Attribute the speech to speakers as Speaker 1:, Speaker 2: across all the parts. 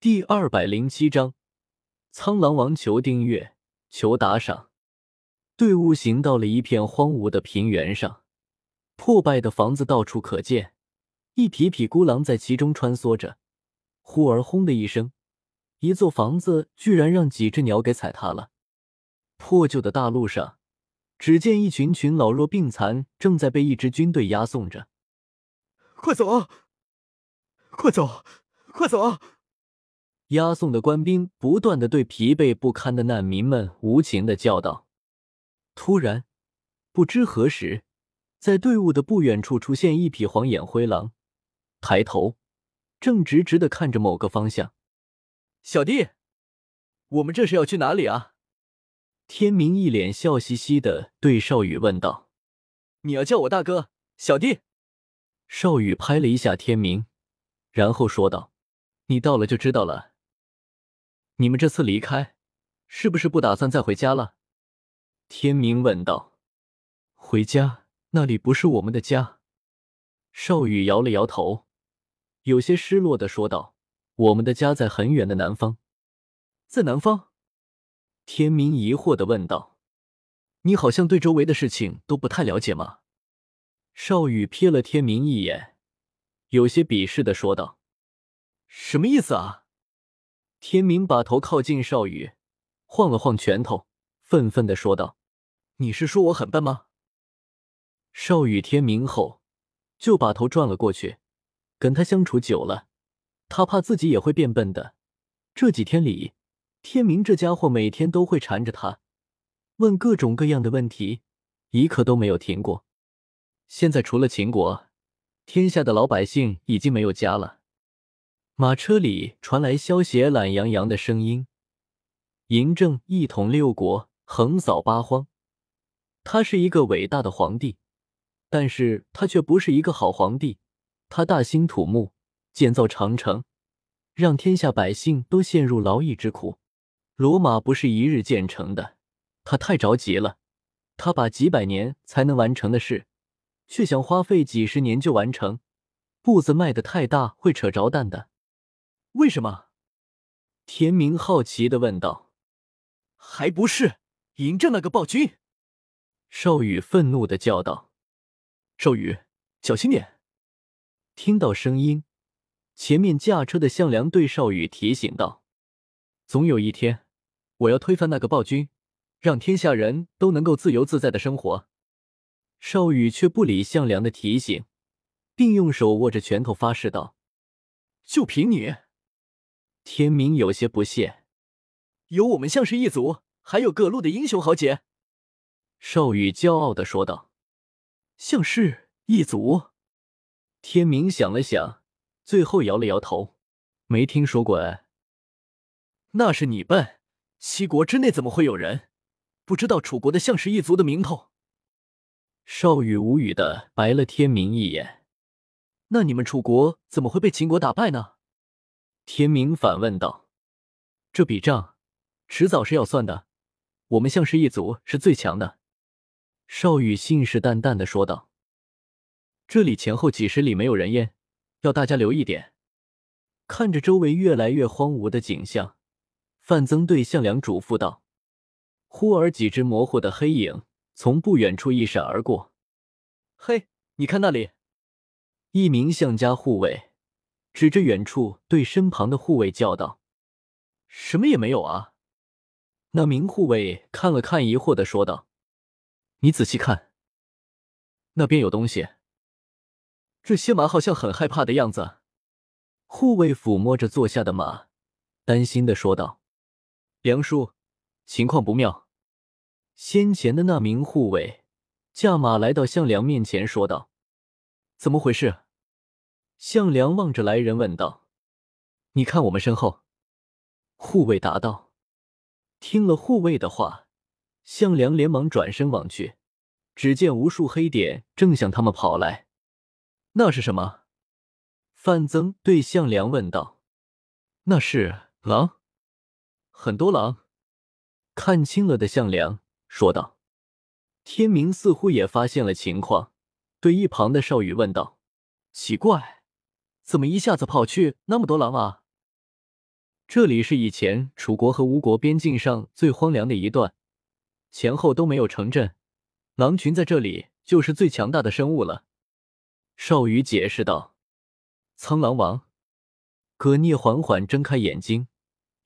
Speaker 1: 第二百零七章，苍狼王求订阅，求打赏。队伍行到了一片荒芜的平原上，破败的房子到处可见，一匹匹孤狼在其中穿梭着。忽而轰的一声，一座房子居然让几只鸟给踩塌了。破旧的大路上，只见一群群老弱病残正在被一支军队押送着。
Speaker 2: 快走啊！快走！快走！
Speaker 1: 押送的官兵不断的对疲惫不堪的难民们无情的叫道。突然，不知何时，在队伍的不远处出现一匹黄眼灰狼，抬头，正直直的看着某个方向。
Speaker 2: 小弟，我们这是要去哪里啊？
Speaker 1: 天明一脸笑嘻嘻的对少羽问道：“
Speaker 2: 你要叫我大哥，小弟。”
Speaker 1: 少羽拍了一下天明，然后说道：“你到了就知道了。”你们这次离开，是不是不打算再回家了？天明问道。回家？那里不是我们的家。少羽摇了摇头，有些失落的说道：“我们的家在很远的南方。”
Speaker 2: 在南方？
Speaker 1: 天明疑惑的问道：“你好像对周围的事情都不太了解吗？”少羽瞥了天明一眼，有些鄙视的说道：“
Speaker 2: 什么意思啊？”
Speaker 1: 天明把头靠近少羽，晃了晃拳头，愤愤的说道：“
Speaker 2: 你是说我很笨吗？”
Speaker 1: 少羽天明后就把头转了过去。跟他相处久了，他怕自己也会变笨的。这几天里，天明这家伙每天都会缠着他，问各种各样的问题，一刻都没有停过。现在除了秦国，天下的老百姓已经没有家了。马车里传来萧协懒洋洋的声音：“嬴政一统六国，横扫八荒。他是一个伟大的皇帝，但是他却不是一个好皇帝。他大兴土木，建造长城，让天下百姓都陷入劳役之苦。罗马不是一日建成的，他太着急了。他把几百年才能完成的事，却想花费几十年就完成，步子迈得太大，会扯着蛋的。”
Speaker 2: 为什么？
Speaker 1: 田明好奇的问道。
Speaker 2: “还不是嬴政那个暴君！”
Speaker 1: 少羽愤怒的叫道。
Speaker 2: “少羽，小心点！”
Speaker 1: 听到声音，前面驾车的项梁对少羽提醒道：“总有一天，我要推翻那个暴君，让天下人都能够自由自在的生活。”少羽却不理项梁的提醒，并用手握着拳头发誓道：“
Speaker 2: 就凭你！”
Speaker 1: 天明有些不屑，
Speaker 2: 有我们项氏一族，还有各路的英雄豪杰。
Speaker 1: 少羽骄傲的说道：“
Speaker 2: 项氏一族。”
Speaker 1: 天明想了想，最后摇了摇头：“没听说过哎。”
Speaker 2: 那是你笨。七国之内怎么会有人不知道楚国的项氏一族的名头？
Speaker 1: 少羽无语的白了天明一眼：“
Speaker 2: 那你们楚国怎么会被秦国打败呢？”
Speaker 1: 天明反问道：“这笔账，迟早是要算的。我们项氏一族是最强的。”少羽信誓旦旦的说道：“这里前后几十里没有人烟，要大家留一点。”看着周围越来越荒芜的景象，范增对项梁嘱咐道：“忽而几只模糊的黑影从不远处一闪而过。
Speaker 2: 嘿，你看那里！”
Speaker 1: 一名项家护卫。指着远处，对身旁的护卫叫道：“
Speaker 2: 什么也没有啊！”
Speaker 1: 那名护卫看了看，疑惑的说道：“你仔细看，那边有东西。
Speaker 2: 这些马好像很害怕的样子。”
Speaker 1: 护卫抚摸着坐下的马，担心的说道：“梁叔，情况不妙。”先前的那名护卫驾马来到项梁面前，说道：“怎么回事？”向良望着来人问道：“你看我们身后。”护卫答道：“听了护卫的话，向良连忙转身望去，只见无数黑点正向他们跑来。那是什么？”范增对向良问道：“那是狼，很多狼。”看清了的向良说道：“天明似乎也发现了情况，对一旁的少羽问道：‘奇怪。’”怎么一下子跑去那么多狼啊？这里是以前楚国和吴国边境上最荒凉的一段，前后都没有城镇，狼群在这里就是最强大的生物了。”少羽解释道。苍狼王，葛聂缓缓睁开眼睛，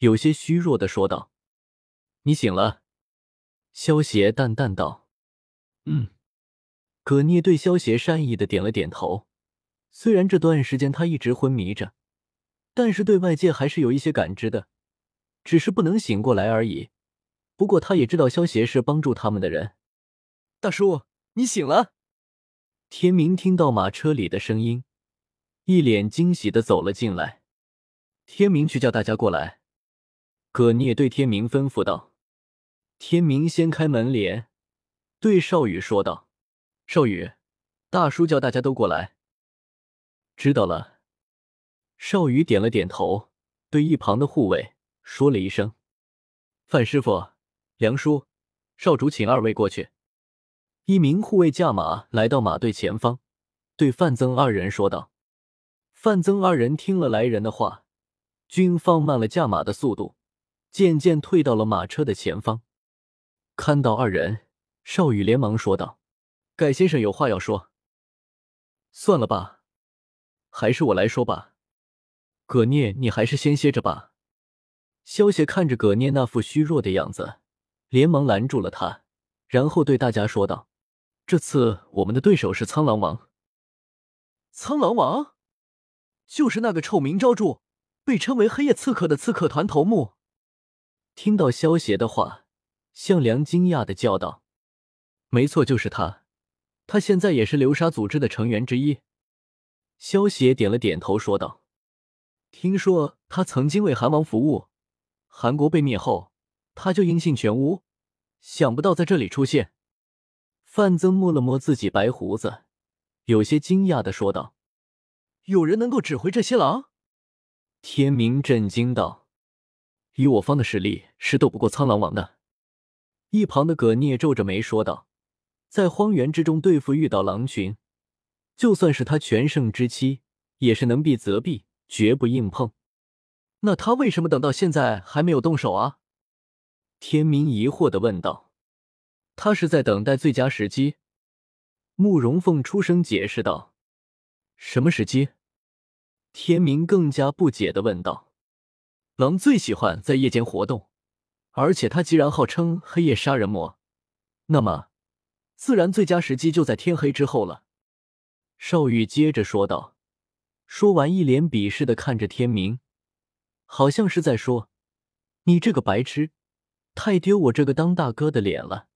Speaker 1: 有些虚弱的说道：“你醒了。”萧邪淡淡道：“嗯。”葛聂对萧邪善意的点了点头。虽然这段时间他一直昏迷着，但是对外界还是有一些感知的，只是不能醒过来而已。不过他也知道萧邪是帮助他们的人。
Speaker 2: 大叔，你醒了。
Speaker 1: 天明听到马车里的声音。一脸惊喜的走了进来，天明去叫大家过来。葛聂对天明吩咐道。天明掀开门帘，对少羽说道：“少羽，大叔叫大家都过来。”知道了。少羽点了点头，对一旁的护卫说了一声：“范师傅，梁叔，少主，请二位过去。”一名护卫驾马来到马队前方，对范增二人说道。范增二人听了来人的话，均放慢了驾马的速度，渐渐退到了马车的前方。看到二人，少羽连忙说道：“盖先生有话要说。”算了吧，还是我来说吧。葛聂，你还是先歇着吧。萧邪看着葛聂那副虚弱的样子，连忙拦住了他，然后对大家说道：“这次我们的对手是苍狼王。”
Speaker 2: 苍狼王。就是那个臭名昭著、被称为黑夜刺客的刺客团头目。
Speaker 1: 听到萧邪的话，向良惊讶的叫道：“没错，就是他。他现在也是流沙组织的成员之一。”萧邪点了点头，说道：“听说他曾经为韩王服务，韩国被灭后，他就音信全无。想不到在这里出现。”范增摸了摸自己白胡子，有些惊讶的说道。
Speaker 2: 有人能够指挥这些狼？
Speaker 1: 天明震惊道：“以我方的实力，是斗不过苍狼王的。”一旁的葛聂皱着眉说道：“在荒原之中对付遇到狼群，就算是他全盛之期，也是能避则避，绝不硬碰。
Speaker 2: 那他为什么等到现在还没有动手啊？”
Speaker 1: 天明疑惑的问道：“他是在等待最佳时机。”慕容凤出声解释道。什么时机？天明更加不解的问道。狼最喜欢在夜间活动，而且他既然号称黑夜杀人魔，那么自然最佳时机就在天黑之后了。少羽接着说道，说完一脸鄙视的看着天明，好像是在说：“你这个白痴，太丢我这个当大哥的脸了。”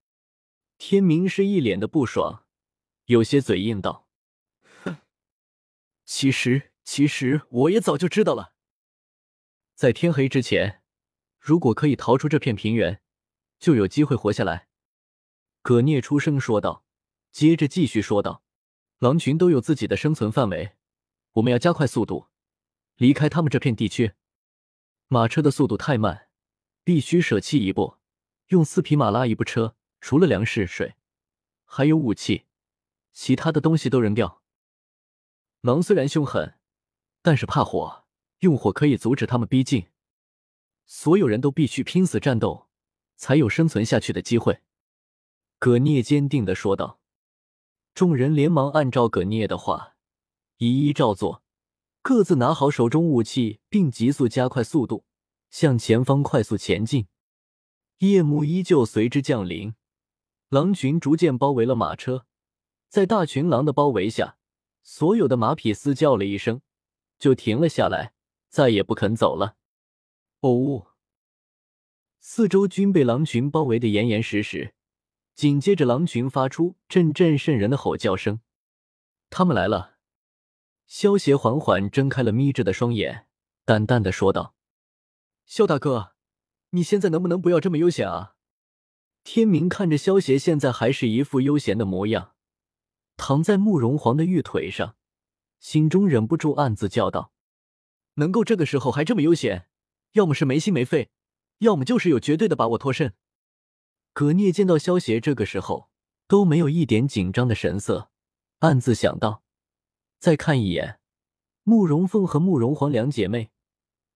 Speaker 1: 天明是一脸的不爽，有些嘴硬道。
Speaker 2: 哼其实，其实我也早就知道了。
Speaker 1: 在天黑之前，如果可以逃出这片平原，就有机会活下来。葛聂出声说道，接着继续说道：“狼群都有自己的生存范围，我们要加快速度，离开他们这片地区。马车的速度太慢，必须舍弃一部，用四匹马拉一部车。除了粮食、水，还有武器，其他的东西都扔掉。”狼虽然凶狠，但是怕火，用火可以阻止他们逼近。所有人都必须拼死战斗，才有生存下去的机会。”葛聂坚定的说道。众人连忙按照葛聂的话，一一照做，各自拿好手中武器，并急速加快速度，向前方快速前进。夜幕依旧随之降临，狼群逐渐包围了马车，在大群狼的包围下。所有的马匹嘶叫了一声，就停了下来，再也不肯走了。哦，四周均被狼群包围的严严实实，紧接着狼群发出阵阵渗人的吼叫声。他们来了。萧协缓缓睁开了眯着的双眼，淡淡的说道：“
Speaker 2: 萧大哥，你现在能不能不要这么悠闲啊？”
Speaker 1: 天明看着萧协现在还是一副悠闲的模样。躺在慕容皇的玉腿上，心中忍不住暗自叫道：“
Speaker 2: 能够这个时候还这么悠闲，要么是没心没肺，要么就是有绝对的把握脱身。”
Speaker 1: 葛聂见到萧邪这个时候都没有一点紧张的神色，暗自想到：再看一眼慕容凤和慕容皇两姐妹，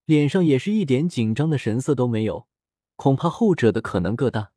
Speaker 1: 脸上也是一点紧张的神色都没有，恐怕后者的可能更大。